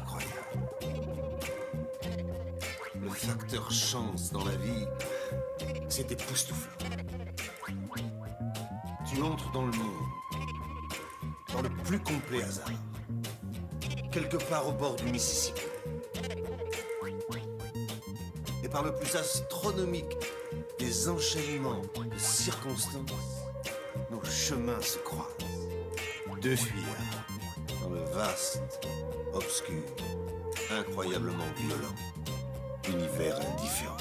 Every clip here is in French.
croyable. Le facteur chance dans la vie, c'est époustouflant. Tu entres dans le monde, dans le plus complet hasard, quelque part au bord du Mississippi. Et par le plus astronomique des enchaînements de circonstances, nos chemins se croisent. Deux fuyards dans le vaste, obscur, incroyablement violent univers indifférent.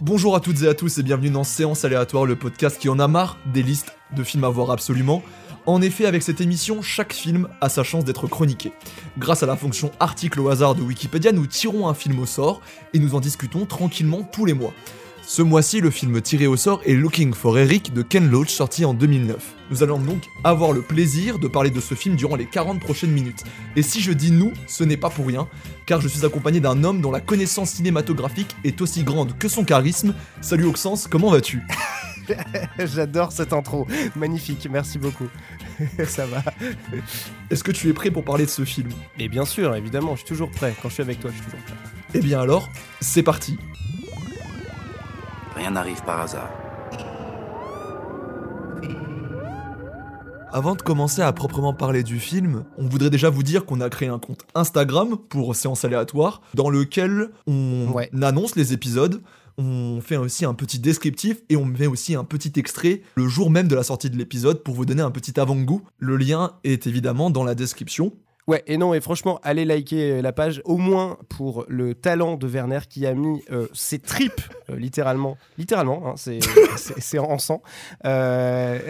Bonjour à toutes et à tous et bienvenue dans Séance aléatoire, le podcast qui en a marre des listes de films à voir absolument. En effet, avec cette émission, chaque film a sa chance d'être chroniqué. Grâce à la fonction article au hasard de Wikipédia, nous tirons un film au sort et nous en discutons tranquillement tous les mois. Ce mois-ci, le film tiré au sort est Looking for Eric de Ken Loach, sorti en 2009. Nous allons donc avoir le plaisir de parler de ce film durant les 40 prochaines minutes. Et si je dis nous, ce n'est pas pour rien, car je suis accompagné d'un homme dont la connaissance cinématographique est aussi grande que son charisme. Salut Oxens, comment vas-tu? J'adore cette intro, magnifique, merci beaucoup. Ça va. Est-ce que tu es prêt pour parler de ce film? Et bien sûr, évidemment, je suis toujours prêt. Quand je suis avec toi, je suis toujours prêt. Eh bien alors, c'est parti. Rien n'arrive par hasard. Avant de commencer à proprement parler du film, on voudrait déjà vous dire qu'on a créé un compte Instagram pour séances aléatoires dans lequel on Ouais. annonce les épisodes, on fait aussi un petit descriptif et on met aussi un petit extrait le jour même de la sortie de l'épisode pour vous donner un petit avant-goût. Le lien est évidemment dans la description. Ouais, et non, et franchement, allez liker la page, au moins pour le talent de Werner qui a mis euh, ses tripes, euh, littéralement, littéralement, hein, c'est en sang, euh,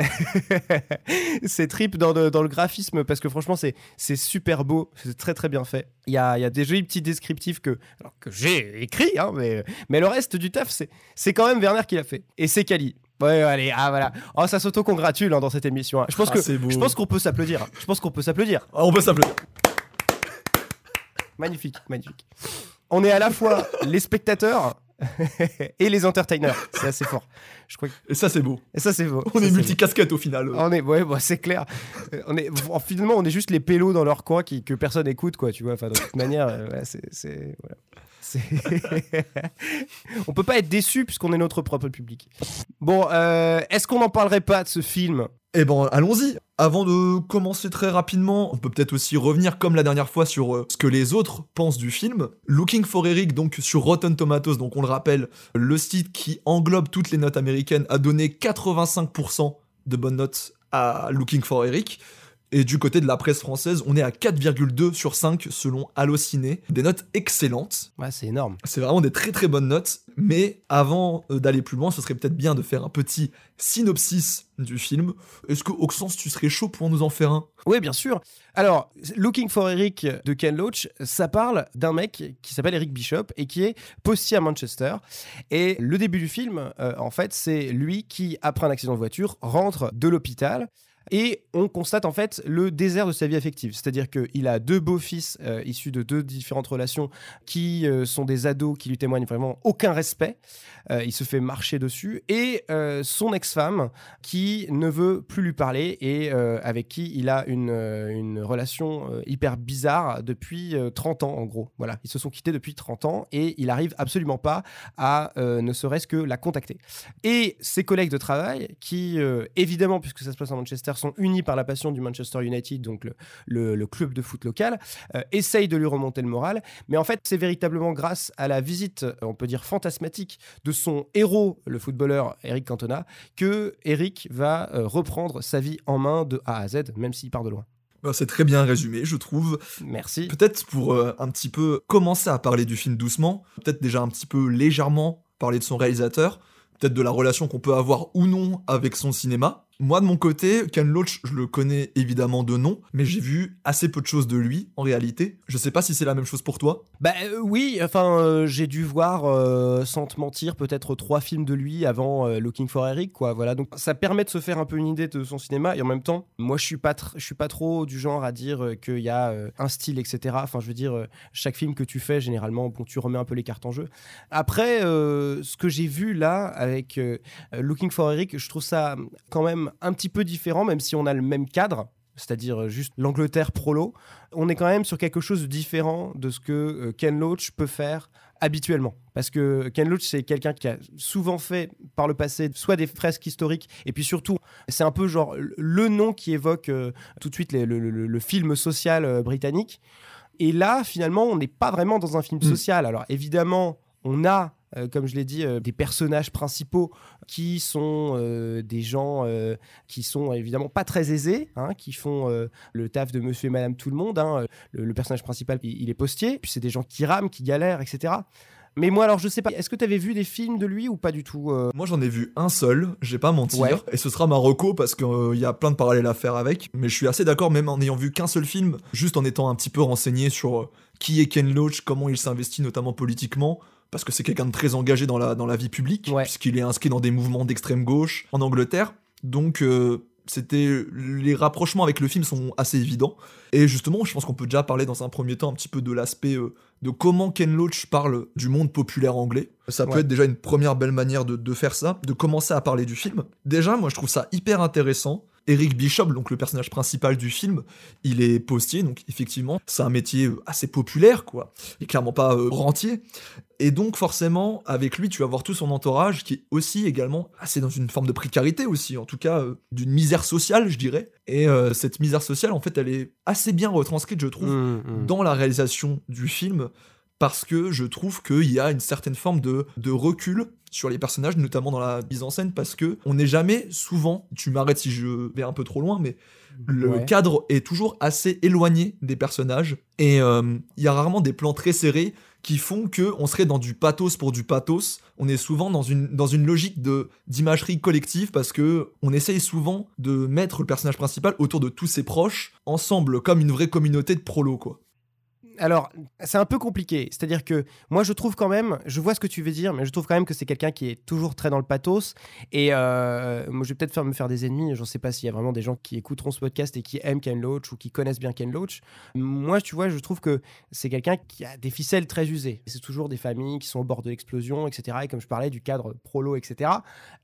ses tripes dans, le- dans le graphisme, parce que franchement, c'est super beau, c'est très très bien fait. Il y a, y a des jolis petits descriptifs que, alors, que j'ai écrits, hein, mais, mais le reste du taf, c'est c'est quand même Werner qui l'a fait. Et c'est Kali. Ouais, allez, ah voilà. Oh, ça s'auto-congratule hein, dans cette émission. hein. Je pense Ah, que c'est beau. je pense qu'on peut s'applaudir. Je pense qu'on peut s'applaudir. Ah, on peut s'applaudir. Magnifique, magnifique. On est à la fois les spectateurs et les entertainers. C'est assez fort. Je crois que... Et ça c'est beau. Et ça, c'est beau. On Ça, est c'est multicasquette au final. On est, ouais, bah, c'est clair. Euh, On est, finalement, on est juste les pélos dans leur coin qui, que personne écoute, quoi. Tu vois. Enfin, de toute manière, euh, c'est, c'est, voilà. On peut pas être déçu puisqu'on est notre propre public. Bon, euh, est-ce qu'on n'en parlerait pas de ce film? Eh ben, allons-y. Avant de commencer très rapidement, on peut peut-être aussi revenir comme la dernière fois sur euh, ce que les autres pensent du film. Looking for Eric, donc sur Rotten Tomatoes, donc on le rappelle, le site qui englobe toutes les notes américaines, a donné 85% de bonnes notes à Looking for Eric. Et du côté de la presse française, on est à 4,2 sur 5 selon Allociné. Des notes excellentes. Ouais, c'est énorme. C'est vraiment des très très bonnes notes, mais avant euh, d'aller plus loin, ce serait peut-être bien de faire un petit synopsis du film. Est-ce que Oxens, tu serais chaud pour nous en faire un? Oui, bien sûr. Alors, Looking for Eric de Ken Loach, ça parle d'un mec qui s'appelle Eric Bishop et qui est postier à Manchester. Et le début du film, euh, en fait, c'est lui qui, après un accident de voiture, rentre de l'hôpital. Et on constate en fait le désert de sa vie affective. C'est-à-dire qu'il a deux beaux-fils euh, issus de deux différentes relations qui euh, sont des ados qui lui témoignent vraiment aucun respect. Euh, il se fait marcher dessus. Et son ex-femme qui ne veut plus lui parler et avec qui il a une, relation hyper bizarre depuis euh, 30 ans en gros. Voilà, ils se sont quittés depuis 30 ans et il arrive absolument pas à ne serait-ce que la contacter. Et ses collègues de travail qui, évidemment, puisque ça se passe à Manchester, sont unis par la passion du Manchester United, donc le, le- le club de foot local, euh, essayent de lui remonter le moral. Mais en fait, c'est véritablement grâce à la visite, euh, on peut dire fantasmatique, de son héros, le footballeur Eric Cantona, que Eric va euh, reprendre sa vie en main de A à Z, même s'il part de loin. Bah, C'est très bien résumé, je trouve. Merci. Peut-être pour euh, un petit peu commencer à parler du film doucement, peut-être déjà un petit peu légèrement parler de son réalisateur, peut-être de la relation qu'on peut avoir ou non avec son cinéma. Moi, de mon côté, Ken Loach, je le connais évidemment de nom, mais j'ai vu assez peu de choses de lui, en réalité. Je sais pas si c'est la même chose pour toi. Bah euh, oui, enfin euh, j'ai dû voir euh, sans te mentir peut-être trois films de lui avant Looking for Eric quoi. Voilà donc ça permet de se faire un peu une idée de son cinéma et en même temps moi je suis pas je suis pas trop du genre à dire qu'il y a un style etc. Enfin je veux dire chaque film que tu fais généralement bon tu remets un peu les cartes en jeu. Après ce que j'ai vu là avec Looking for Eric je trouve ça quand même un petit peu différent même si on a le même cadre c'est-à-dire juste l'Angleterre prolo, on est quand même sur quelque chose de différent de ce que euh, Ken Loach peut faire habituellement. Parce que Ken Loach, c'est quelqu'un qui a souvent fait par le passé soit des fresques historiques, et puis surtout, c'est un peu genre le nom qui évoque euh, tout de suite le, film social euh, britannique. Et là, finalement, on n'est pas vraiment dans un film Mm. social. Alors évidemment, on a, euh, comme je l'ai dit, euh, des personnages principaux qui sont euh, des gens qui sont évidemment pas très aisés, hein, qui font le taf de monsieur et madame tout le monde. hein. Le, le personnage principal, il, il est postier, puis c'est des gens qui rament, qui galèrent, etc. Mais moi, alors, je sais pas, est-ce que tu avais vu des films de lui ou pas du tout euh? Moi j'en ai vu un seul, j'ai pas mentir, Ouais. et ce sera ma reco parce qu'il y a plein de parallèles à faire avec, mais je suis assez d'accord même en n'ayant vu qu'un seul film, juste en étant un petit peu renseigné sur euh, qui est Ken Loach, comment il s'investit notamment politiquement, parce que c'est quelqu'un de très engagé dans la, dans la vie publique, Ouais. puisqu'il est inscrit dans des mouvements d'extrême gauche en Angleterre, donc euh, c'était les rapprochements avec le film sont assez évidents, et justement je pense qu'on peut déjà parler dans un premier temps un petit peu de l'aspect euh, de comment Ken Loach parle du monde populaire anglais. Ça peut Ouais. être déjà une première belle manière de, de faire ça, de commencer à parler du film. Déjà, moi je trouve ça hyper intéressant. Eric Bishop, donc le personnage principal du film, il est postier, donc effectivement, c'est un métier euh, assez populaire, quoi. Il est clairement pas euh, rentier. Et donc, forcément, avec lui, tu vas voir tout son entourage qui est aussi également assez dans une forme de précarité aussi, en tout cas euh, d'une misère sociale, je dirais. Et euh, cette misère sociale, en fait, elle est assez bien retranscrite, je trouve, Mmh, mmh. dans la réalisation du film parce que je trouve qu'il y a une certaine forme de, de recul sur les personnages, notamment dans la mise en scène, parce que on n'est jamais souvent, tu m'arrêtes si je vais un peu trop loin, mais le Ouais. cadre est toujours assez éloigné des personnages et euh, il y a rarement des plans très serrés qui font que on serait dans du pathos pour du pathos. On est souvent dans une, dans une logique de d'imagerie collective parce que on essaye souvent de mettre le personnage principal autour de tous ses proches ensemble comme une vraie communauté de prolos quoi. Alors, c'est un peu compliqué. C'est-à-dire que moi, je trouve quand même, je vois ce que tu veux dire, mais je trouve quand même que c'est quelqu'un qui est toujours très dans le pathos. Et euh, moi, je vais peut-être faire me faire des ennemis. Je ne sais pas s'il y a vraiment des gens qui écouteront ce podcast et qui aiment Ken Loach ou qui connaissent bien Ken Loach. Moi, tu vois, je trouve que c'est quelqu'un qui a des ficelles très usées. C'est toujours des familles qui sont au bord de l'explosion, etc. Et comme je parlais du cadre prolo, etc.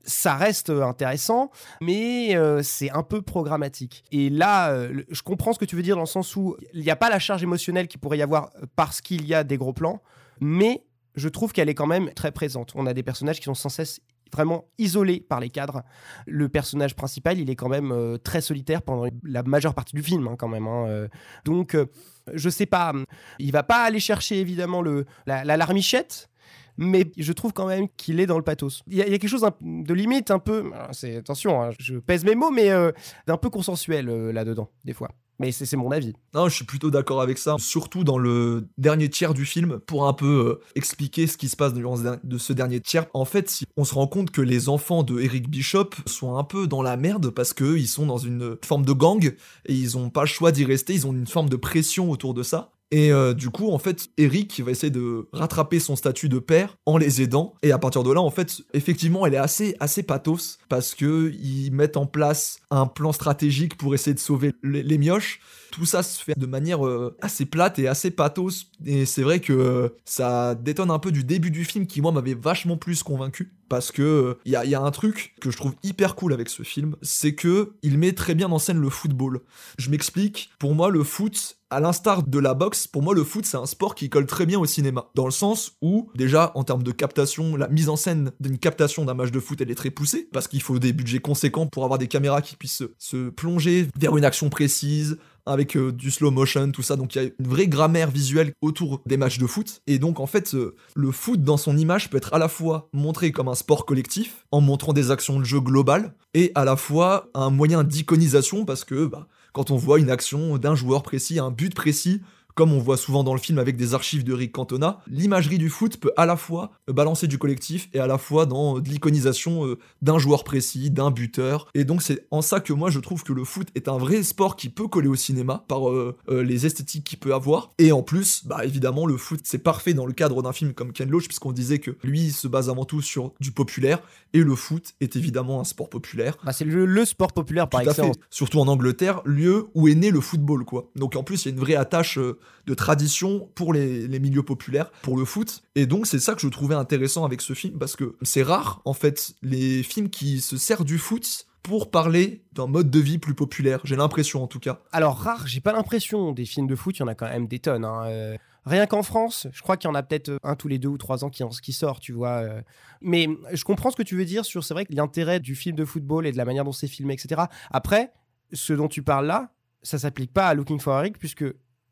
Ça reste intéressant, mais euh, c'est un peu programmatique. Et là, euh, je comprends ce que tu veux dire dans le sens où il n'y a pas la charge émotionnelle qu'il pourrait y avoir euh, parce qu'il y a des gros plans, mais je trouve qu'elle est quand même très présente. On a des personnages qui sont sans cesse vraiment isolés par les cadres. Le personnage principal, il est quand même euh, très solitaire pendant la majeure partie du film, hein, quand même. hein, euh. Donc, euh, je sais pas, hum, il va pas aller chercher évidemment le, la, la larmichette, mais je trouve quand même qu'il est dans le pathos. Il y, a quelque chose de limite un peu, c'est attention, hein, je pèse mes mots, mais euh, d'un peu consensuel euh, là-dedans, des fois. Mais c'est mon avis. Non, je suis plutôt d'accord avec ça, surtout dans le dernier tiers du film, pour un peu euh, expliquer ce qui se passe durant de ce dernier tiers. En fait, on se rend compte que les enfants de Eric Bishop sont un peu dans la merde parce que ils sont dans une forme de gang et ils ont pas le choix d'y rester, ils ont une forme de pression autour de ça. Et euh, du coup, en fait, Eric va essayer de rattraper son statut de père en les aidant. Et à partir de là, en fait, effectivement, elle est assez, assez pathos parce que ils mettent en place un plan stratégique pour essayer de sauver les, les mioches. Tout ça se fait de manière euh, assez plate et assez pathos. Et c'est vrai que euh, ça détonne un peu du début du film qui, moi, m'avait vachement plus convaincu. Parce que il y, a, y a un truc que je trouve hyper cool avec ce film, c'est que il met très bien en scène le football. Je m'explique. Pour moi, le foot, à l'instar de la boxe, pour moi, le foot, c'est un sport qui colle très bien au cinéma. Dans le sens où, déjà, en termes de captation, la mise en scène d'une captation d'un match de foot, elle est très poussée. Parce qu'il faut des budgets conséquents pour avoir des caméras qui puissent se, se plonger vers une action précise, avec euh, du slow motion, tout ça. Donc il y a une vraie grammaire visuelle autour des matchs de foot. Et donc en fait, euh, le foot dans son image peut être à la fois montré comme un sport collectif, en montrant des actions de jeu globales, et à la fois un moyen d'iconisation, parce que bah, quand on voit une action d'un joueur précis, un but précis, comme on voit souvent dans le film avec des archives de Rick Cantona, l'imagerie du foot peut à la fois balancer du collectif et à la fois dans euh, de l'iconisation euh, d'un joueur précis, d'un buteur. Et donc c'est en ça que moi je trouve que le foot est un vrai sport qui peut coller au cinéma par euh, euh, les esthétiques qu'il peut avoir. Et en plus, bah évidemment le foot c'est parfait dans le cadre d'un film comme Ken Loach puisqu'on disait que lui il se base avant tout sur du populaire et le foot est évidemment un sport populaire. Bah, c'est le, le sport populaire par Tout à fait. Surtout en Angleterre, lieu où est né le football, quoi. Donc en plus, il y a une vraie attache euh, de tradition pour les, milieux populaires, pour le foot. Et donc c'est ça que je trouvais intéressant avec ce film, parce que c'est rare, en fait, les films qui se servent du foot pour parler d'un mode de vie plus populaire. J'ai l'impression en tout cas. Alors rare, j'ai pas l'impression des films de foot, il y en a quand même des tonnes. hein, euh, Rien qu'en France, je crois qu'il y en a peut-être un tous les deux ou trois ans qui, qui sort, tu vois. euh. Mais je comprends ce que tu veux dire sur, c'est vrai que l'intérêt du film de football et de la manière dont c'est filmé, etc. Après, ce dont tu parles là, ça s'applique pas à Looking for Eric, puisque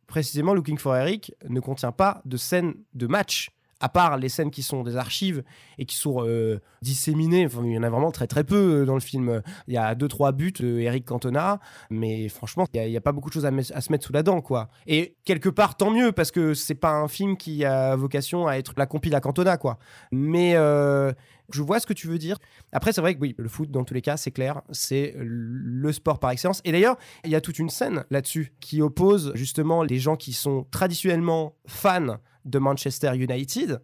précisément Looking for Eric ne contient pas de scènes de match, à part les scènes qui sont des archives et qui sont euh, disséminées. Il y en a vraiment très très peu euh, dans le film. Il y a deux trois buts de Eric Cantona, mais franchement, il n'y a, pas beaucoup de choses à se mettre sous la dent, quoi. Et quelque part, tant mieux, parce que c'est pas un film qui a vocation à être la compile à Cantona, quoi. Mais euh, je vois ce que tu veux dire. Après, c'est vrai que oui, le foot, dans tous les cas, c'est clair, c'est le sport par excellence. Et d'ailleurs, il y a toute une scène là-dessus qui oppose justement les gens qui sont traditionnellement fans de Manchester United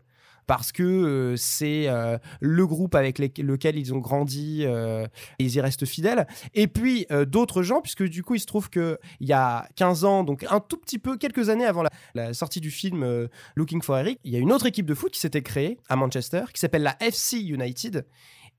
parce que euh, c'est euh, le groupe avec lequel ils ont grandi euh, et ils y restent fidèles. Et puis d'autres gens, puisque du coup il se trouve qu'il y a 15 ans, donc un tout petit peu, quelques années avant la, sortie du film Looking for Eric, il y a une autre équipe de foot qui s'était créée à Manchester, qui s'appelle la FC United.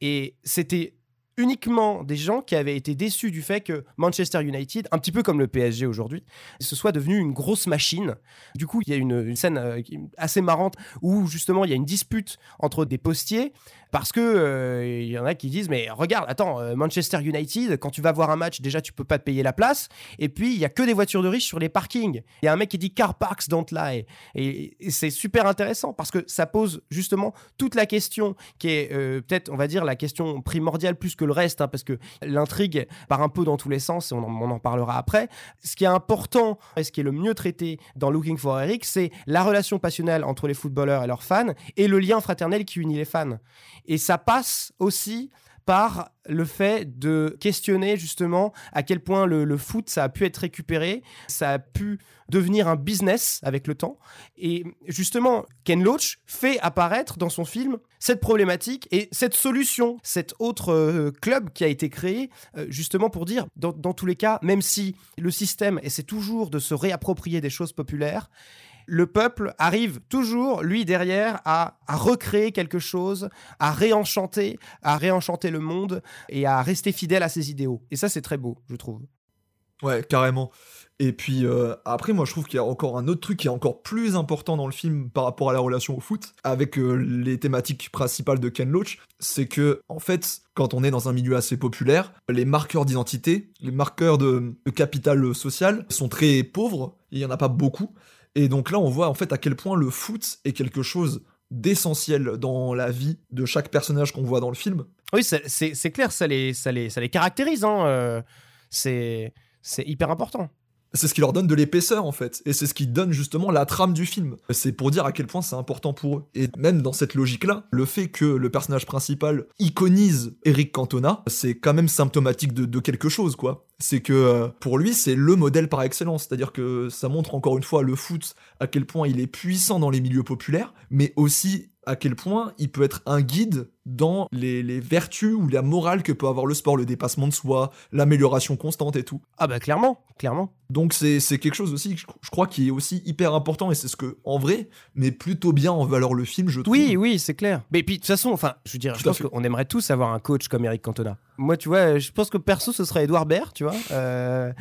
Et c'était uniquement des gens qui avaient été déçus du fait que Manchester United, un petit peu comme le PSG aujourd'hui, ce soit devenu une grosse machine. Du coup, il y a une, scène euh, assez marrante où justement il y a une dispute entre des postiers parce que euh, il y en a qui disent mais regarde, attends, euh, Manchester United, quand tu vas voir un match, déjà tu peux pas te payer la place, et puis il y a que des voitures de riches sur les parkings. Il y a un mec qui dit car parks don't lie, et, et c'est super intéressant parce que ça pose justement toute la question qui est peut-être, on va dire, la question primordiale plus que le reste, hein, parce que l'intrigue part un peu dans tous les sens, et on en, on en parlera après. Ce qui est important et ce qui est le mieux traité dans Looking for Eric, c'est la relation passionnelle entre les footballeurs et leurs fans et le lien fraternel qui unit les fans. Et ça passe aussi par le fait de questionner justement à quel point le, foot ça a pu être récupéré, ça a pu devenir un business avec le temps. Et justement, Ken Loach fait apparaître dans son film cette problématique et cette solution, cet autre euh, club qui a été créé euh, justement pour dire, dans, dans tous les cas, même si le système essaie toujours de se réapproprier des choses populaires, le peuple arrive toujours, lui derrière, à, recréer quelque chose, à réenchanter, à réenchanter le monde et à rester fidèle à ses idéaux. Et ça, c'est très beau, je trouve. Ouais, carrément. Et puis euh, après, moi je trouve qu'il y a encore un autre truc qui est encore plus important dans le film par rapport à la relation au foot, avec euh, les thématiques principales de Ken Loach, c'est que en fait, quand on est dans un milieu assez populaire, les marqueurs d'identité, les marqueurs de, de capital social sont très pauvres, il y en a pas beaucoup. Et donc là, on voit en fait à quel point le foot est quelque chose d'essentiel dans la vie de chaque personnage qu'on voit dans le film. Oui, c'est- clair, ça les, ça les, ça les caractérise. Hein, euh, c'est c'est hyper important. C'est ce qui leur donne de l'épaisseur en fait, et c'est ce qui donne justement la trame du film. C'est pour dire à quel point c'est important pour eux. Et même dans cette logique-là, le fait que le personnage principal iconise Eric Cantona, c'est quand même symptomatique de, de quelque chose quoi. C'est que euh, pour lui, c'est le modèle par excellence, c'est-à-dire que ça montre encore une fois le foot à quel point il est puissant dans les milieux populaires, mais aussi à quel point il peut être un guide dans les, les vertus ou la morale que peut avoir le sport, le dépassement de soi, l'amélioration constante et tout. Ah bah clairement, clairement. Donc c'est c'est quelque chose aussi, que je, je crois, qui est aussi hyper important et c'est ce que, en vrai, met plutôt bien en valeur le film, je trouve. Oui, oui, c'est clair. Mais puis de toute façon, enfin, je veux dire, je Tout pense qu'on aimerait tous avoir un coach comme Eric Cantona. Moi, tu vois, je pense que perso, ce serait Edouard Baird, tu vois, euh,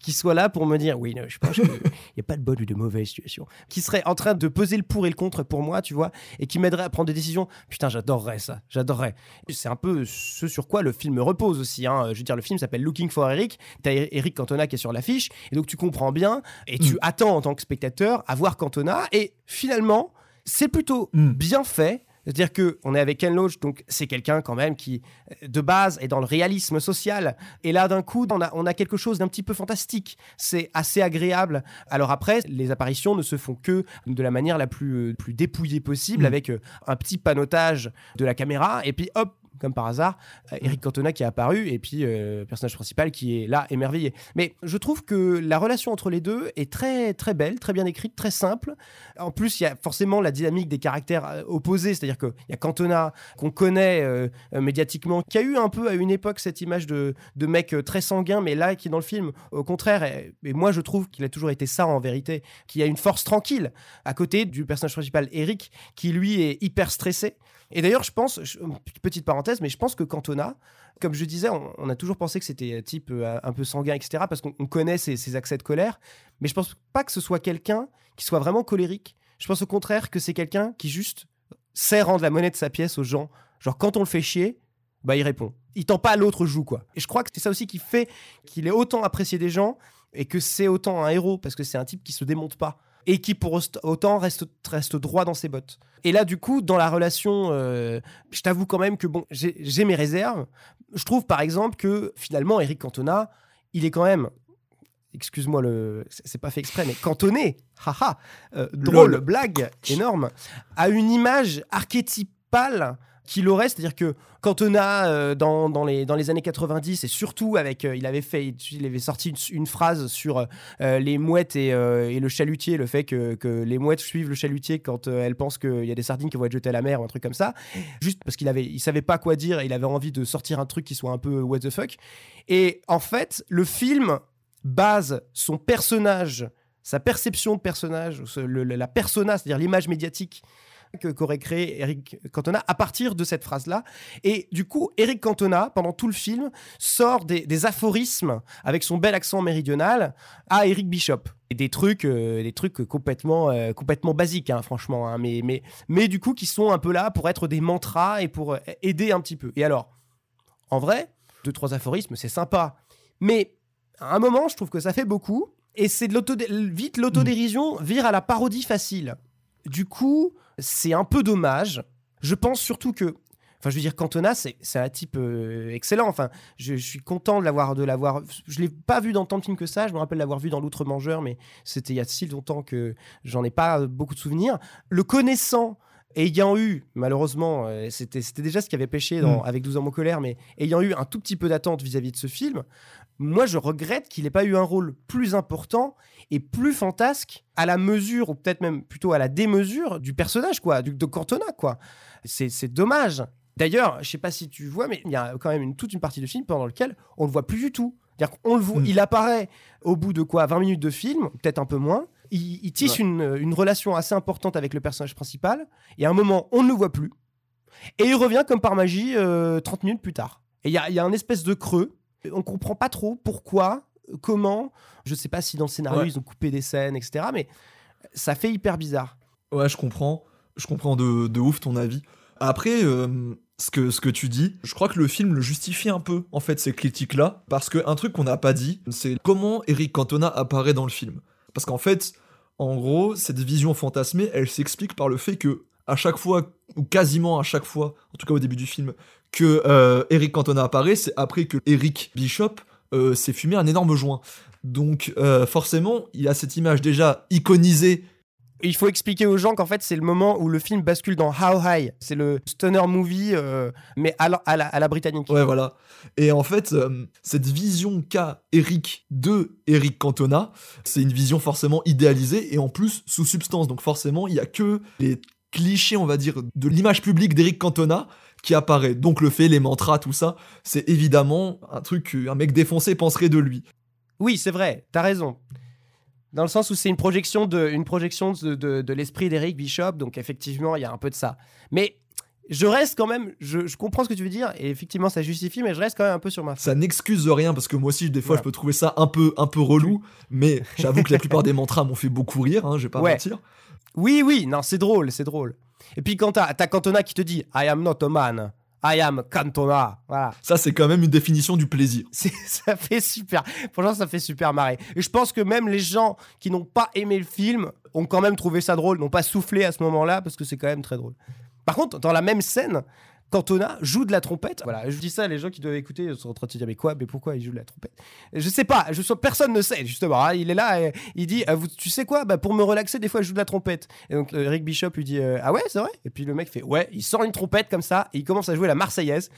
qui soit là pour me dire, oui, non, je pense qu'il n'y a pas de bonne ou de mauvaise situation, qui serait en train de peser le pour et le contre pour moi, tu vois, et qui m'aiderait à prendre des décisions. Putain, j'adorerais ça, j'adorerais. C'est un peu ce sur quoi le film repose aussi. Hein. Je veux dire, le film s'appelle Looking for Eric. T'as Eric Cantona qui est sur l'affiche, et donc tu comprends bien, et tu Mm. attends en tant que spectateur à voir Cantona, et finalement, c'est plutôt Mm. bien fait. C'est-à-dire que on est avec Ken Loach, donc c'est quelqu'un quand même qui, euh, de base, est dans le réalisme social. Et là, d'un coup, on a, on a quelque chose d'un petit peu fantastique. C'est assez agréable. Alors après, les apparitions ne se font que de la manière la plus, euh, plus dépouillée possible, Mm. avec euh, un petit panotage de la caméra, et puis hop, comme par hasard, euh, Eric Cantona qui est apparu, et puis euh, le personnage principal qui est là, émerveillé. Mais je trouve que la relation entre les deux est très, très belle, très bien écrite, très simple. En plus, il y a forcément la dynamique des caractères euh, opposés, c'est-à-dire qu'il y a Cantona, qu'on connaît euh, médiatiquement, qui a eu un peu à une époque cette image de, de mec très sanguin, mais là, qui dans le film, au contraire, et, et moi je trouve qu'il a toujours été ça en vérité, qu'il y a une force tranquille, à côté du personnage principal, Eric, qui lui est hyper stressé. Et d'ailleurs, je pense, petite parenthèse, mais je pense que Cantona, comme je disais, on, a toujours pensé que c'était un type euh, un peu sanguin, etc., parce qu'on on connaît ses, ses accès de colère, mais je pense pas que ce soit quelqu'un qui soit vraiment colérique. Je pense au contraire que c'est quelqu'un qui juste sait rendre la monnaie de sa pièce aux gens. Genre, quand on le fait chier, bah il répond. Il tend pas à l'autre joue, quoi. Et je crois que c'est ça aussi qui fait qu'il est autant apprécié des gens et que c'est autant un héros, parce que c'est un type qui se démonte pas et qui pour autant reste, reste droit dans ses bottes. Et là, du coup, dans la relation, euh, je t'avoue quand même que bon, j'ai mes réserves. Je trouve par exemple que finalement, Eric Cantona, il est quand même, excuse-moi, le, c'est pas fait exprès, mais cantonné, haha, euh, drôle, blague, énorme, à une image archétypale qu'il aurait, c'est-à-dire que Cantona, euh, dans, les, années 90, et surtout avec, euh, il avait fait, il avait sorti une, phrase sur euh, les mouettes et, le chalutier, le fait que, les mouettes suivent le chalutier quand elles pensent qu'il y a des sardines qui vont être jetées à la mer ou un truc comme ça, juste parce qu'il avait, il savait pas quoi dire et il avait envie de sortir un truc qui soit un peu what the fuck. Et en fait, le film base son personnage, sa perception de personnage, le- la persona, c'est-à-dire l'image médiatique que- qu'aurait créé Eric Cantona à partir de cette phrase-là. Et du coup, Eric Cantona, pendant tout le film, sort des, aphorismes avec son bel accent méridional à Eric Bishop. Et des trucs, euh, des trucs complètement, euh, complètement basiques, hein, franchement, hein, mais, mais, mais du coup qui sont un peu là pour être des mantras et pour euh, aider un petit peu. Et alors, en vrai, deux, trois aphorismes, c'est sympa. Mais à un moment, je trouve que ça fait beaucoup. Et c'est vite l'autodérision vire à la parodie facile. Du coup, c'est un peu dommage. Je pense surtout que, enfin, je veux dire, Cantona, c'est un type euh, excellent. Enfin, je, je suis content de l'avoir, de l'avoir. Je l'ai pas vu dans tant de films que ça. Je me rappelle l'avoir vu dans L'Outre-Mangeur, mais c'était il y a si longtemps que j'en ai pas euh, beaucoup de souvenirs. Le connaissant. Ayant eu, malheureusement, euh, c'était déjà ce qui avait pêché dans, Mm. avec 12 ans mon colère, mais ayant eu un tout petit peu d'attente vis-à-vis de ce film, moi je regrette qu'il n'ait pas eu un rôle plus important et plus fantasque à la mesure, ou peut-être même plutôt à la démesure du personnage, quoi, du, de Cantona, quoi. C'est dommage. D'ailleurs, je sais pas si tu vois, mais il y a quand même une, toute une partie du film pendant lequel on le voit plus du tout. C'est-à-dire qu'on le voit, Mm. il apparaît au bout de quoi 20 minutes de film, peut-être un peu moins. Il, il tisse Ouais. une, une relation assez importante avec le personnage principal, et à un moment, on ne le voit plus. Et il revient comme par magie euh, 30 minutes plus tard. Et il y y a un espèce de creux. On comprend pas trop pourquoi, comment. Je sais pas si dans le scénario Ouais. ils ont coupé des scènes, etc. Mais ça fait hyper bizarre. Ouais, je comprends. Je comprends de, de ouf ton avis. Après, euh, ce, que, ce que tu dis, je crois que le film le justifie un peu, en fait, ces critiques-là. Parce qu'un truc qu'on n'a pas dit, c'est comment Eric Cantona apparaît dans le film. Parce qu'en fait, en gros, cette vision fantasmée, elle s'explique par le fait que, à chaque fois, ou quasiment à chaque fois, en tout cas au début du film, que euh, Eric Cantona apparaît, c'est après que Eric Bishop euh, s'est fumé un énorme joint. Donc, euh, forcément, il a cette image déjà iconisée Il faut expliquer aux gens qu'en fait, c'est le moment où le film bascule dans How High. C'est le stoner movie, mais à la, à la- à la britannique. Ouais, voilà. Et en fait, cette vision qu'a Eric de Eric Cantona, c'est une vision forcément idéalisée et en plus sous substance. Donc forcément, il y a que les clichés, on va dire, de l'image publique d'Eric Cantona qui apparaît. Donc le fait, les mantras, tout ça, c'est évidemment un truc qu'un mec défoncé penserait de lui. Oui, c'est vrai, t'as raison. Dans le sens où c'est une projection de, une projection de, de- de l'esprit d'Eric Bishop, donc effectivement, il y a un peu de ça. Mais je reste quand même, je, je comprends ce que tu veux dire, et effectivement, ça justifie, mais je reste quand même un peu sur ma Ça n'excuse rien parce que moi aussi, des fois, Voilà. je peux trouver ça un peu, un peu relou, mais j'avoue que la plupart des mantras m'ont fait beaucoup rire, hein, je vais pas Ouais. mentir. Oui, oui, non, c'est drôle, c'est drôle. Et puis quand t'as as Cantona qui te dit I am not a man, I am Cantona. Voilà. Ça, c'est quand même une définition du plaisir. C'est- ça fait super. Franchement, ça fait super marrer. Et je pense que même les gens qui n'ont pas aimé le film ont quand même trouvé ça drôle, n'ont pas soufflé à ce moment-là parce que c'est quand même très drôle. Par contre, dans la même scène, Cantona joue de la trompette. Voilà, je dis ça, les gens qui doivent écouter sont en train de se dire mais quoi, mais pourquoi il joue de la trompette? Je sais pas, je sais- personne ne sait justement. hein. il est là, et il dit Ah, vous- tu sais quoi, bah, pour me relaxer, des fois je joue de la trompette. Et donc euh, Eric Bishop lui dit euh, ah ouais, c'est vrai? Et puis le mec fait ouais, il sort une trompette comme ça et il commence à jouer la Marseillaise,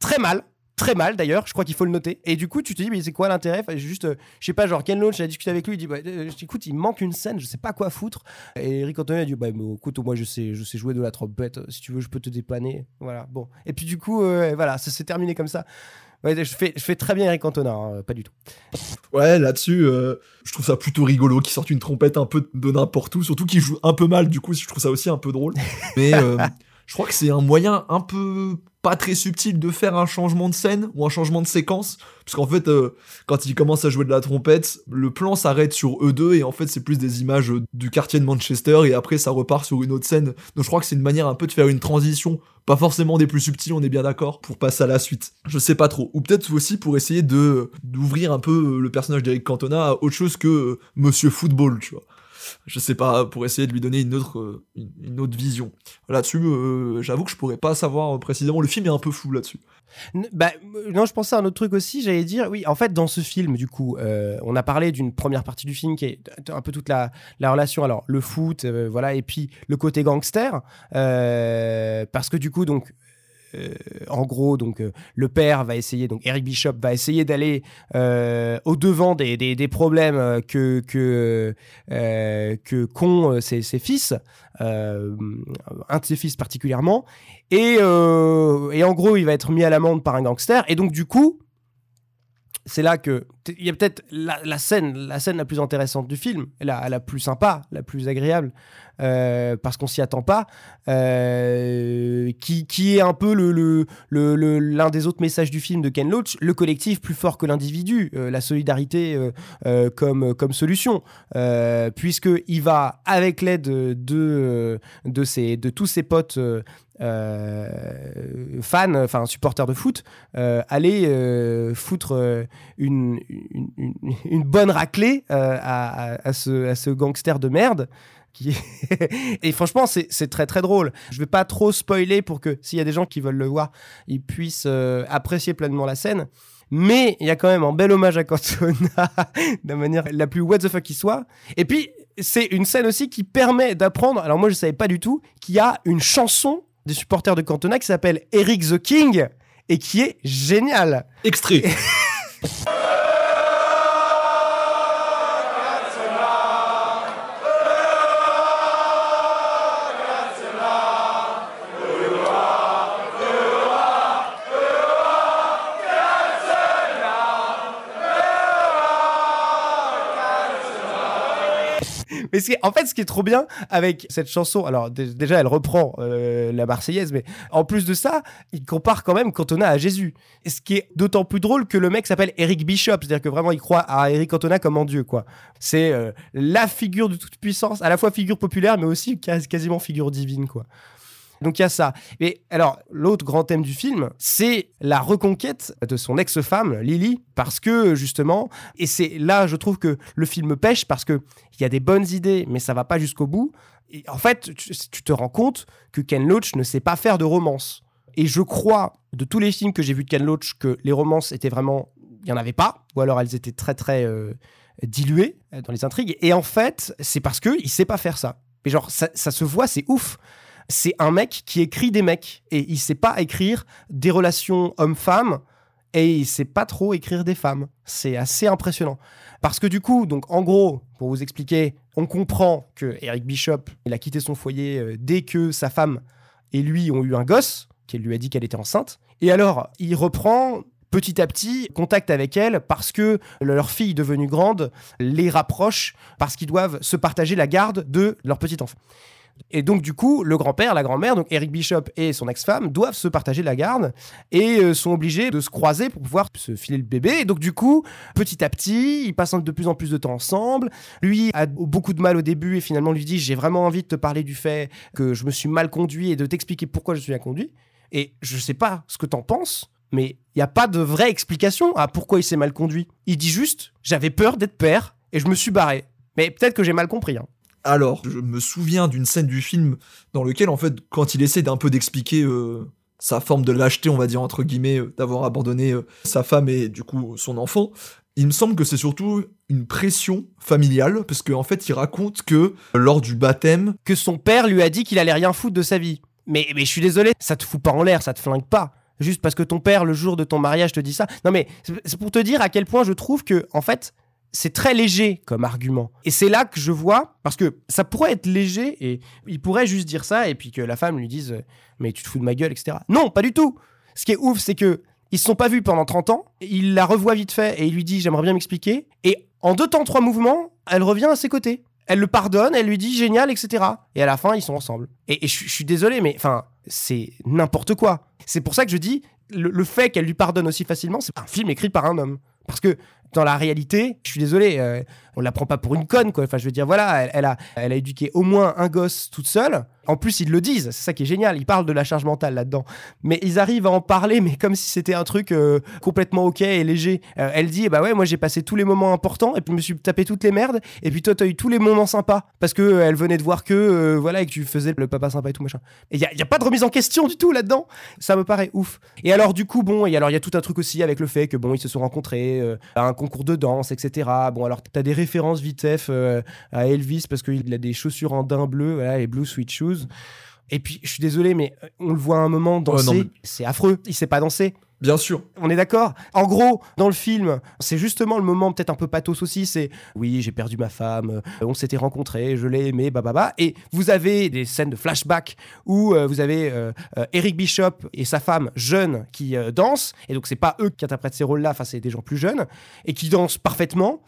très mal. Très mal d'ailleurs, je crois qu'il faut le noter. Et du coup, tu te dis, mais c'est quoi l'intérêt? Enfin, Juste, euh, je sais pas, genre Ken Loach a discuté avec lui, il dit, bah, euh, écoute, il manque une scène, je sais pas quoi foutre. Et Eric Anthony a dit, bah, mais, écoute, moi je sais, je sais jouer de la trompette, si tu veux, je peux te dépanner. Voilà, bon. Et puis du coup, euh, voilà, ça s'est terminé comme ça. Ouais, je, fais, je fais très bien Eric Cantona, hein, pas du tout. Ouais, là-dessus, euh, je trouve ça plutôt rigolo qu'il sorte une trompette un peu de n'importe où, surtout qu'il joue un peu mal, du coup, je trouve ça aussi un peu drôle. Mais euh, Je crois que c'est un moyen un peu pas très subtil de faire un changement de scène ou un changement de séquence. Parce qu'en fait, euh, quand il commence à jouer de la trompette, le plan s'arrête sur eux deux et en fait, c'est plus des images euh, du quartier de Manchester et après, ça repart sur une autre scène. Donc je crois que c'est une manière un peu de faire une transition, pas forcément des plus subtils, on est bien d'accord, pour passer à la suite. Je sais pas trop. Ou peut-être aussi pour essayer de d'ouvrir un peu le personnage d'Eric Cantona à autre chose que euh, Monsieur Football, tu vois je sais pas, pour essayer de lui donner une autre, euh, une, autre vision. Là-dessus, euh, j'avoue que je pourrais pas savoir précisément. Le film est un peu flou là-dessus. Bah, non, je pensais à un autre truc aussi. J'allais dire, oui, en fait, dans ce film, du coup, euh, on a parlé d'une première partie du film qui est un peu toute la, la relation, alors le foot, voilà, et puis le côté gangster, parce que du coup, donc, euh, en gros, donc euh, le père va essayer, donc Eric Bishop va essayer d'aller euh, au devant des, des, problèmes que que qu'ont ses, ses, fils, un de ses fils particulièrement, et et en gros, il va être mis à l'amende par un gangster, et donc du coup, c'est là que il y a peut-être la, scène la scène la plus intéressante du film la, la plus sympa la plus agréable euh, parce qu'on s'y attend pas euh, qui, qui est un peu le, le, le, l'un des autres messages du film de Ken Loach le collectif plus fort que l'individu euh, la solidarité comme, comme solution puisque il va avec l'aide de, de, ses, de tous ses potes euh, fan, enfin supporter de foot, aller foutre une, une, bonne raclée à, ce, à ce gangster de merde. Qui... et franchement, c'est très très drôle. Je vais pas trop spoiler pour que s'il y a des gens qui veulent le voir, ils puissent apprécier pleinement la scène. Mais il y a quand même un bel hommage à Cantona de la manière la plus what the fuck qui soit. Et puis, c'est une scène aussi qui permet d'apprendre. Alors, moi, je savais pas du tout qu'il y a une chanson des supporters de Cantona qui s'appelle Eric the King et qui est génial. Extrait. Mais en fait, ce qui est trop bien avec cette chanson, alors déjà, elle reprend euh, la Marseillaise, mais en plus de ça, il compare quand même Cantona à Jésus. Ce qui est d'autant plus drôle que le mec s'appelle Eric Bishop, c'est-à-dire que vraiment, il croit à Eric Cantona comme en Dieu, quoi. C'est euh, la figure de toute puissance, à la fois figure populaire, mais aussi quasiment figure divine, quoi. Donc il y a ça. Et alors, l'autre grand thème du film, c'est la reconquête de son ex-femme, Lily, parce que justement, et c'est là, je trouve que le film pêche, parce qu'il y a des bonnes idées, mais ça va pas jusqu'au bout. En fait, tu, te rends compte que Ken Loach ne sait pas faire de romance. Et je crois, de tous les films que j'ai vus de Ken Loach, que les romances étaient vraiment. Il n'y en avait pas, ou alors elles étaient très très euh, diluées dans les intrigues. Et en fait, c'est parce qu'il ne sait pas faire ça. Mais genre, ça se voit, c'est ouf c'est un mec qui écrit des mecs et il sait pas écrire des relations homme-femme et il sait pas trop écrire des femmes. C'est assez impressionnant. Parce que du coup, donc en gros, pour vous expliquer, on comprend que Eric Bishop, il a quitté son foyer euh, dès que sa femme et lui ont eu un gosse, qu'elle lui a dit qu'elle était enceinte. Et alors, il reprend petit à petit contact avec elle parce que leur fille devenue grande les rapproche parce qu'ils doivent se partager la garde de leur petit enfant. Et donc, du coup, le grand-père, la grand-mère, donc Eric Bishop et son ex-femme, doivent se partager la garde et euh, sont obligés de se croiser pour pouvoir se filer le bébé. Et donc, du coup, petit à petit, ils passent de plus en plus de temps ensemble. Lui a beaucoup de mal au début et finalement lui dit J'ai vraiment envie de te parler du fait que je me suis mal conduit et de t'expliquer pourquoi je suis mal conduit. Et je sais pas ce que t'en penses, mais il n'y a pas de vraie explication à pourquoi il s'est mal conduit. Il dit juste J'avais peur d'être père et je me suis barré. Mais peut-être que j'ai mal compris. Hein. Alors, je me souviens d'une scène du film dans lequel, en fait, quand il essaie d'un peu d'expliquer euh, sa forme de lâcheté, on va dire entre guillemets, euh, d'avoir abandonné euh, sa femme et du coup son enfant, il me semble que c'est surtout une pression familiale, parce qu'en en fait, il raconte que lors du baptême, que son père lui a dit qu'il allait rien foutre de sa vie. Mais, mais je suis désolé, ça te fout pas en l'air, ça te flingue pas juste parce que ton père le jour de ton mariage te dit ça. Non mais c'est pour te dire à quel point je trouve que en fait c'est très léger comme argument. Et c'est là que je vois, parce que ça pourrait être léger et il pourrait juste dire ça et puis que la femme lui dise Mais tu te fous de ma gueule, etc. Non, pas du tout. Ce qui est ouf, c'est que ils se sont pas vus pendant 30 ans. Il la revoit vite fait et il lui dit J'aimerais bien m'expliquer. Et en deux temps, trois mouvements, elle revient à ses côtés. Elle le pardonne, elle lui dit génial, etc. Et à la fin, ils sont ensemble. Et, et je, suis- je suis désolé, mais enfin, c'est n'importe quoi. C'est pour ça que je dis, le, le fait qu'elle lui pardonne aussi facilement, c'est un film écrit par un homme. Parce que dans la réalité, je suis désolé, euh, on la prend pas pour une conne, quoi. Enfin, je veux dire, voilà, elle, a, elle a éduqué au moins un gosse toute seule. En plus, ils le disent, c'est ça qui est génial. Ils parlent de la charge mentale là-dedans. Mais ils arrivent à en parler, mais comme si c'était un truc euh, complètement ok et léger. Euh, elle dit, bah ouais, moi j'ai passé tous les moments importants et puis je me suis tapé toutes les merdes. Et puis toi, t'as eu tous les moments sympas parce que euh, elle venait de voir que, voilà, et que tu faisais le papa sympa et tout machin. Et il y a, y a pas de remise en question du tout là-dedans. Ça me paraît ouf. Et alors, du coup, bon, et alors il y a tout un truc aussi avec le fait que bon, ils se sont rencontrés à un concours de danse, etc. Bon, alors t'as des références vitef euh, à Elvis parce qu'il a des chaussures en daim bleu, voilà, les blue sweet shoes. Et puis, je suis désolé, mais euh, on le voit un moment danser. mais- C'est affreux. Il sait pas danser. Bien sûr. On est d'accord En gros, dans le film, c'est justement le moment peut-être un peu pathos aussi, c'est oui, j'ai perdu ma femme, euh, on s'était rencontrés, je l'ai aimé, bababa. Et vous avez des scènes de flashback où euh, vous avez euh, Eric Bishop et sa femme jeune qui dansent, et donc c'est pas eux qui interprètent ces rôles-là, enfin c'est des gens plus jeunes, et qui dansent parfaitement.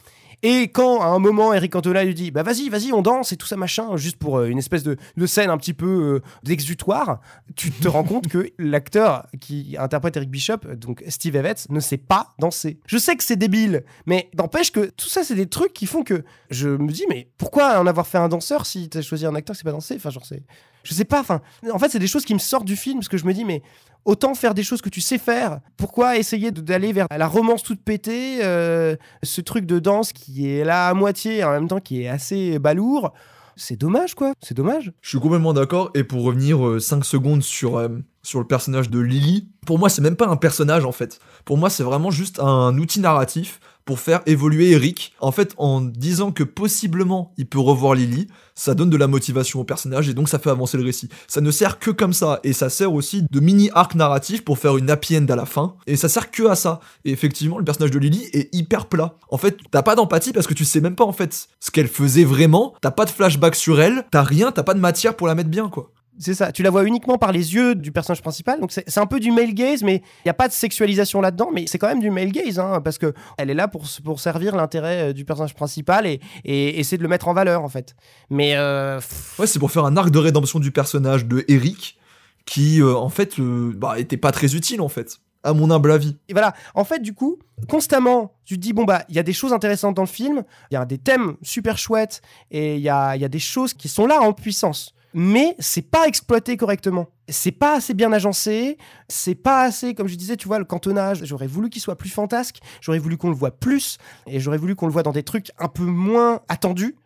Et quand à un moment Eric Cantona lui dit bah vas-y vas-y on danse et tout ça machin juste pour euh, une espèce de, scène un petit peu euh, d'exutoire tu te rends compte que l'acteur qui interprète Eric Bishop donc Steve Evans ne sait pas danser. Je sais que c'est débile mais n'empêche que tout ça c'est des trucs qui font que je me dis mais pourquoi en avoir fait un danseur si t'as choisi un acteur qui sait pas danser? Enfin genre c'est je sais pas enfin en fait c'est des choses qui me sortent du film parce que je me dis mais autant faire des choses que tu sais faire. Pourquoi essayer d'aller vers la romance toute pétée, euh, ce truc de danse qui est là à moitié en même temps qui est assez balourd C'est dommage, quoi. C'est dommage. Je suis complètement d'accord. Et pour revenir 5 secondes sur, euh, sur le personnage de Lily, pour moi, c'est même pas un personnage en fait. Pour moi, c'est vraiment juste un outil narratif pour faire évoluer Eric. En fait, en disant que possiblement il peut revoir Lily, ça donne de la motivation au personnage et donc ça fait avancer le récit. Ça ne sert que comme ça et ça sert aussi de mini arc narratif pour faire une happy end à la fin et ça sert que à ça. Et effectivement, le personnage de Lily est hyper plat. En fait, t'as pas d'empathie parce que tu sais même pas en fait ce qu'elle faisait vraiment. T'as pas de flashback sur elle, t'as rien, t'as pas de matière pour la mettre bien quoi. C'est ça. Tu la vois uniquement par les yeux du personnage principal. Donc c'est un peu du male gaze, mais il n'y a pas de sexualisation là-dedans. Mais c'est quand même du male gaze, hein, parce que elle est là pour, pour servir l'intérêt euh, du personnage principal et, et essayer de le mettre en valeur, en fait. Mais euh, Ouais, c'est pour faire un arc de rédemption du personnage de Eric qui, euh, en fait, euh, bah, était pas très utile, en fait, à mon humble avis. Et voilà, en fait, du coup, constamment, tu te dis, bon, bah, il y a des choses intéressantes dans le film, il y a des thèmes super chouettes, et il y a, il y a des choses qui sont là en puissance. Mais c'est pas exploité correctement. C'est pas assez bien agencé, c'est pas assez, comme je disais, tu vois, le cantonnage. J'aurais voulu qu'il soit plus fantasque, j'aurais voulu qu'on le voit plus, et j'aurais voulu qu'on le voit dans des trucs un peu moins attendus.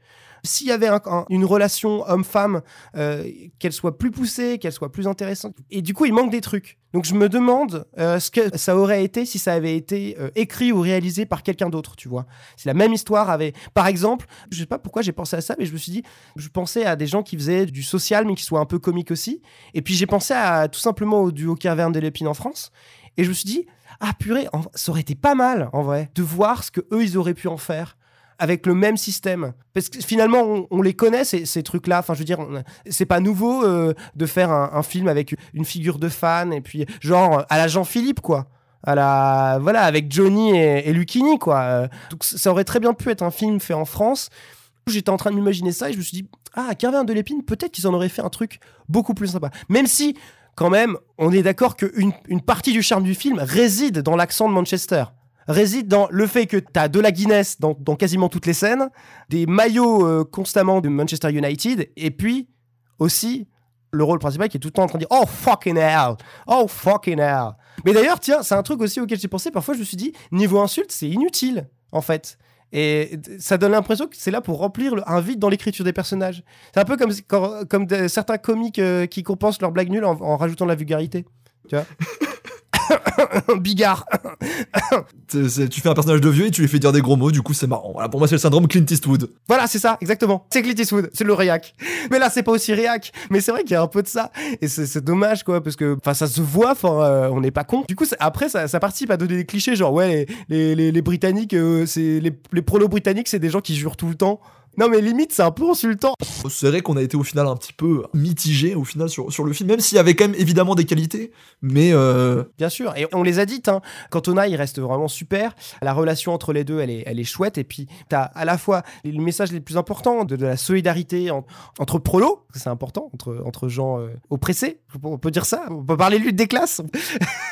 S'il y avait un- un- une relation homme-femme, euh, qu'elle soit plus poussée, qu'elle soit plus intéressante. Et du coup, il manque des trucs. Donc je me demande euh, ce que ça aurait été si ça avait été euh, écrit ou réalisé par quelqu'un d'autre, tu vois. Si la même histoire avait... Par exemple, je sais pas pourquoi j'ai pensé à ça, mais je me suis dit, je pensais à des gens qui faisaient du social, mais qui soient un peu comiques aussi. Et puis j'ai pensé à tout simplement au duo Carverne de l'épine en France. Et je me suis dit, ah purée, ça aurait été pas mal, en vrai, de voir ce que eux ils auraient pu en faire avec le même système. Parce que finalement, on, les connaît, ces, trucs-là. Enfin, je veux dire, c'est pas nouveau euh, de faire un, film avec une figure de fan, et puis genre à la Jean-Philippe, quoi. À la, voilà, avec Johnny et, et quoi. Euh, Donc ça aurait très bien pu être un film fait en France. J'étais en train de m'imaginer ça et je me suis dit, ah, Carvin de l'épine, peut-être qu'ils en auraient fait un truc beaucoup plus sympa. Même si, quand même, on est d'accord qu'une une partie du charme du film réside dans l'accent de Manchester réside dans le fait que tu as de la Guinness dans, quasiment toutes les scènes, des maillots euh, constamment de Manchester United, et puis aussi le rôle principal qui est tout le temps en train de dire Oh fucking hell! Oh fucking hell! Mais d'ailleurs, tiens, c'est un truc aussi auquel j'ai pensé. Parfois, je me suis dit, niveau insulte, c'est inutile, en fait. Et ça donne l'impression que c'est là pour remplir un vide dans l'écriture des personnages. C'est un peu comme, comme certains comiques euh, qui compensent leurs blagues nulles en, en rajoutant de la vulgarité. Tu vois Bigard tu fais un personnage de vieux et tu lui fais dire des gros mots, du coup c'est marrant. Voilà, pour moi c'est le syndrome Clint Eastwood. Voilà, c'est ça, exactement. C'est Clint Eastwood, c'est le réac. Mais là, c'est pas aussi réac. Mais c'est vrai qu'il y a un peu de ça. Et c'est dommage, quoi, parce que ça se voit, euh, on n'est pas con. Du coup, après, ça, ça participe à donner des clichés, genre, ouais, les, les, les- les Britanniques, euh, c'est les, les prolos britanniques, c'est des gens qui jurent tout le temps. Non, mais limite, c'est un peu insultant. C'est vrai qu'on a été au final un petit peu mitigé au final sur, sur le film, même s'il y avait quand même évidemment des qualités, mais euh, Bien sûr, et on les a dites. Hein. Cantona, il reste vraiment super. La relation entre les deux, elle est, elle est chouette. Et puis, tu as à la fois les messages les plus importants de, de la solidarité en- entre prolos, c'est important, entre, entre gens euh, oppressés, on peut dire ça, on peut parler lutte des classes.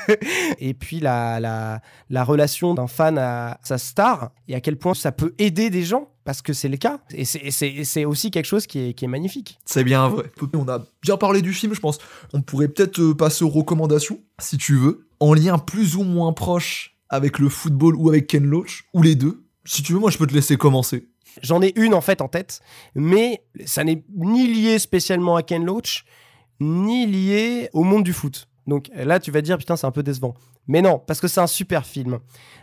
et puis, la, la, la relation d'un fan à sa star et à quel point ça peut aider des gens. Parce que c'est le cas. Et c'est- aussi quelque chose qui est, qui est magnifique. c'est bien vrai. On a bien parlé du film, je pense. On pourrait peut-être euh, passer aux recommandations, si tu veux, en lien plus ou moins proche avec le football ou avec Ken Loach, ou les deux. Si tu veux, moi je peux te laisser commencer. J'en ai une en fait en tête, mais ça n'est ni lié spécialement à Ken Loach, ni lié au monde du foot. Donc là, tu vas te dire, putain, c'est un peu décevant. Mais non, parce que c'est un super film.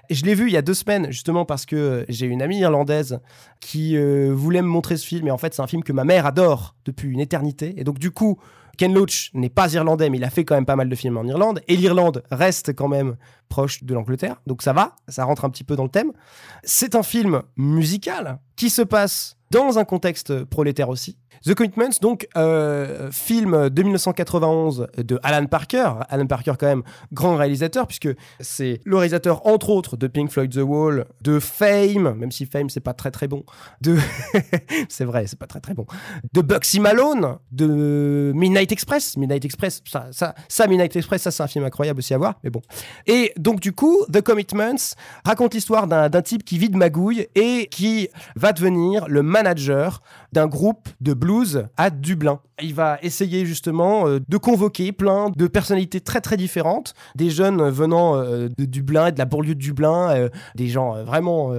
Je l'ai vu il y a deux semaines, justement parce que euh, j'ai une amie irlandaise qui euh, voulait me montrer ce film. Et en fait, c'est un film que ma mère adore depuis une éternité. Et donc, du coup, Ken Loach n'est pas irlandais, mais il a fait quand même pas mal de films en Irlande. Et l'Irlande reste quand même proche de l'Angleterre. Donc ça va, ça rentre un petit peu dans le thème. C'est un film musical qui se passe dans un contexte prolétaire aussi. The Commitments, donc euh, film de 1991 de Alan Parker. Alan Parker quand même grand réalisateur puisque c'est le réalisateur entre autres de Pink Floyd The Wall, de Fame, même si Fame c'est pas très très bon, de c'est vrai c'est pas très très bon, de Bugsy Malone, de Midnight Express. Midnight Express, ça, ça, ça Midnight Express, ça c'est un film incroyable aussi à voir, mais bon. Et donc du coup, The Commitments raconte l'histoire d'un type qui vit de magouille et qui va devenir le manager d'un groupe de blues à Dublin. Il va essayer justement euh, de convoquer plein de personnalités très très différentes, des jeunes venant euh, de Dublin et de la banlieue de Dublin, euh, des gens vraiment...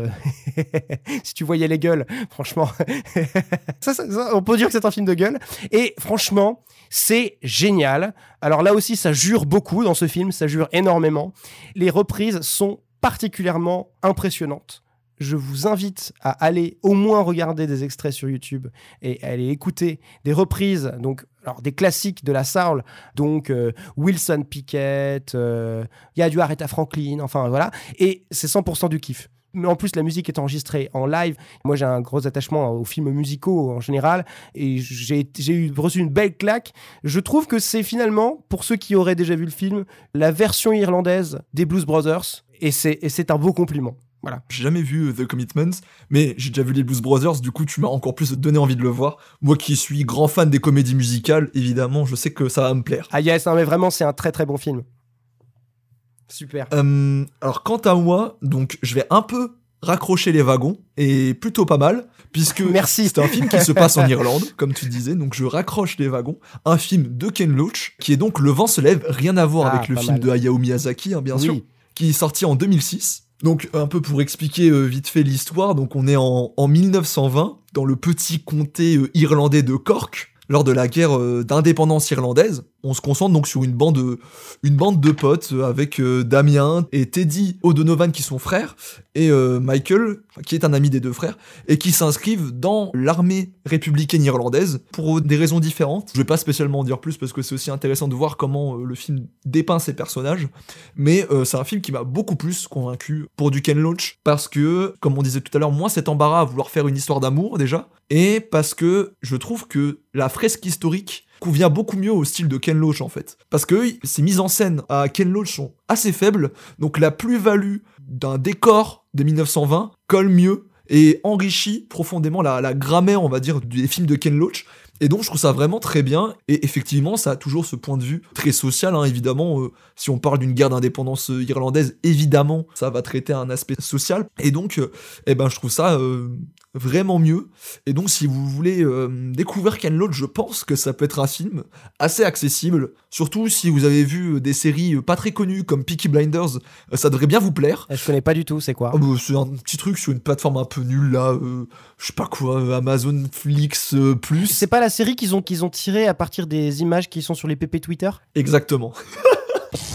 si tu voyais les gueules, franchement, on peut dire que c'est un film de gueule. Et franchement, c'est génial. Alors là aussi, ça jure beaucoup dans ce film, ça jure énormément. Les reprises sont particulièrement impressionnantes. Je vous invite à aller au moins regarder des extraits sur YouTube et à aller écouter des reprises, donc alors des classiques de la soul, donc euh, Wilson Pickett, euh, il Aretha Franklin, enfin voilà, et c'est 100% du kiff. Mais en plus, la musique est enregistrée en live. Moi, j'ai un gros attachement aux films musicaux en général, et j'ai reçu une belle claque. Je trouve que c'est finalement, pour ceux qui auraient déjà vu le film, la version irlandaise des Blues Brothers, et c'est un beau compliment. Voilà. J'ai jamais vu euh, The Commitments, mais j'ai déjà vu les Blues Brothers, du coup tu m'as encore plus donné envie de le voir. Moi qui suis grand fan des comédies musicales, évidemment, je sais que ça va me plaire. Ah yes, non, mais vraiment, c'est un très très bon film. Super. Euh, alors quant à moi, donc je vais un peu raccrocher les wagons, et plutôt pas mal, puisque Merci. c'est un film qui se passe en Irlande, comme tu disais, donc je raccroche les wagons. Un film de Ken Loach, qui est donc Le vent se lève, rien à voir Ah, avec le film mal. de Hayao Miyazaki, hein, bien Oui. sûr, qui est sorti en 2006. Donc un peu pour expliquer euh, vite fait l'histoire, donc on est en, en 1920 dans le petit comté euh, irlandais de Cork lors de la guerre euh, d'indépendance irlandaise. On se concentre donc sur une bande, euh, de potes euh, avec euh, Damien et Teddy O'Donovan qui sont frères et euh, Michael qui est un ami des deux frères et qui s'inscrivent dans l'armée républicaine irlandaise pour des raisons différentes. Je vais pas spécialement en dire plus parce que c'est aussi intéressant de voir comment euh, le film dépeint ces personnages, mais euh, c'est un film qui m'a beaucoup plus convaincu pour du Ken Loach parce que, comme on disait tout à l'heure, moi cet embarras à vouloir faire une histoire d'amour déjà, et parce que je trouve que la fresque historique convient beaucoup mieux au style de Ken Loach en fait. Parce que ces mises en scène à Ken Loach sont assez faibles, donc la plus-value d'un décor de 1920 colle mieux et enrichit profondément la, la grammaire, on va dire, des films de Ken Loach. Et donc je trouve ça vraiment très bien, et effectivement ça a toujours ce point de vue très social, hein, évidemment, euh, si on parle d'une guerre d'indépendance euh, irlandaise, évidemment ça va traiter un aspect social, et donc euh, eh ben, je trouve ça euh, vraiment mieux, et donc si vous voulez découvrir Ken Loach, je pense que ça peut être un film assez accessible, surtout si vous avez vu des séries pas très connues comme Peaky Blinders, ça devrait bien vous plaire. Je connais pas du tout, c'est quoi? Ah bah, c'est un petit truc sur une plateforme un peu nulle là, je sais pas quoi, Amazon Flix plus. C'est pas la série qu'ils ont, qu'ils ont tirée à partir des images qui sont sur les PP Twitter? Exactement.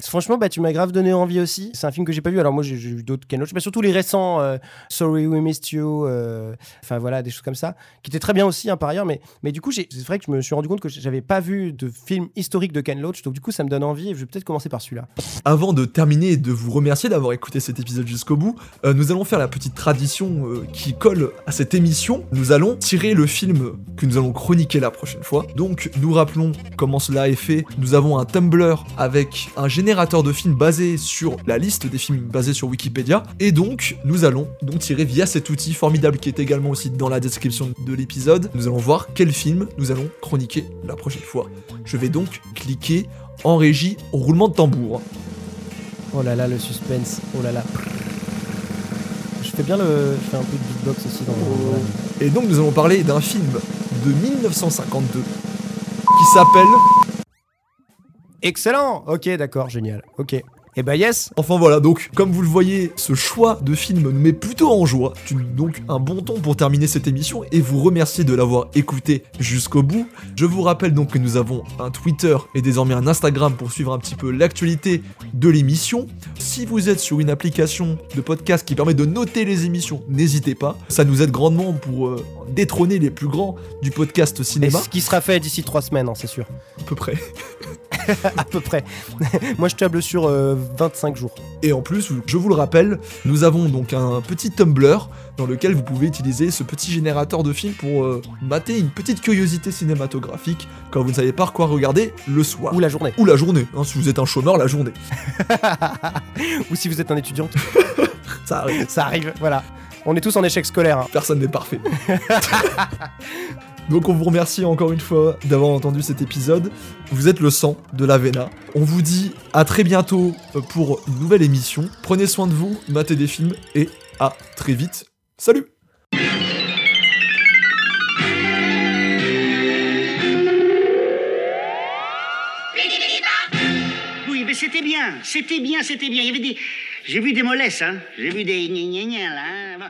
Franchement, bah, tu m'as grave donné envie aussi. C'est un film que j'ai pas vu. Alors moi, j'ai vu d'autres Ken Loach, mais surtout les récents euh, Sorry We Missed You. euh, Enfin voilà, des choses comme ça, qui étaient très bien aussi hein, par ailleurs. Mais, mais du coup, c'est vrai que je me suis rendu compte que j'avais pas vu de film historique de Ken Loach. Donc du coup, ça me donne envie et je vais peut-être commencer par celui-là. Avant de terminer et de vous remercier d'avoir écouté cet épisode jusqu'au bout, euh, nous allons faire la petite tradition qui colle à cette émission. Nous allons tirer le film que nous allons chroniquer la prochaine fois. Donc nous rappelons comment cela est fait. Nous avons un Tumblr avec un générateur de films basé sur la liste des films basés sur Wikipédia. Et donc nous allons donc tirer via cet outil formidable qui est également aussi dans la description de l'épisode. Nous allons voir quel film nous allons chroniquer la prochaine fois. Je vais donc cliquer en régie au roulement de tambour. Oh là là, le suspense. Oh là là. Je fais bien le. Je fais un peu de beatbox aussi dans Oh. le. Et donc nous allons parler d'un film de 1952 qui s'appelle... Excellent Ok, d'accord, génial. Ok. Et bah yes Enfin voilà, donc comme vous le voyez, ce choix de film nous met plutôt en joie. Donc un bon ton pour terminer cette émission et vous remercier de l'avoir écouté jusqu'au bout. Je vous rappelle donc que nous avons un Twitter et désormais un Instagram pour suivre un petit peu l'actualité de l'émission. Si vous êtes sur une application de podcast qui permet de noter les émissions, n'hésitez pas. Ça nous aide grandement pour euh, détrôner les plus grands du podcast Et cinéma, ce qui sera fait d'ici trois semaines, hein, c'est sûr. à peu près. à peu près. Moi, je table sur euh, 25 jours. Et en plus, je vous le rappelle, nous avons donc un petit Tumblr dans lequel vous pouvez utiliser ce petit générateur de films pour euh, mater une petite curiosité cinématographique quand vous ne savez pas quoi regarder le soir. Ou la journée. Ou la journée, hein, si vous êtes un chômeur, la journée. Ou si vous êtes un étudiant, Ça arrive, ça arrive. Voilà. On est tous en échec scolaire. hein. personne n'est parfait. Donc on vous remercie encore une fois d'avoir entendu cet épisode. Vous êtes le sang de l'Avena. On vous dit à très bientôt pour une nouvelle émission. Prenez soin de vous, matez des films et à très vite. Salut Oui, mais c'était bien, c'était bien, c'était bien. Il y avait des. J'ai vu des mollesses, hein. J'ai vu des là. hein.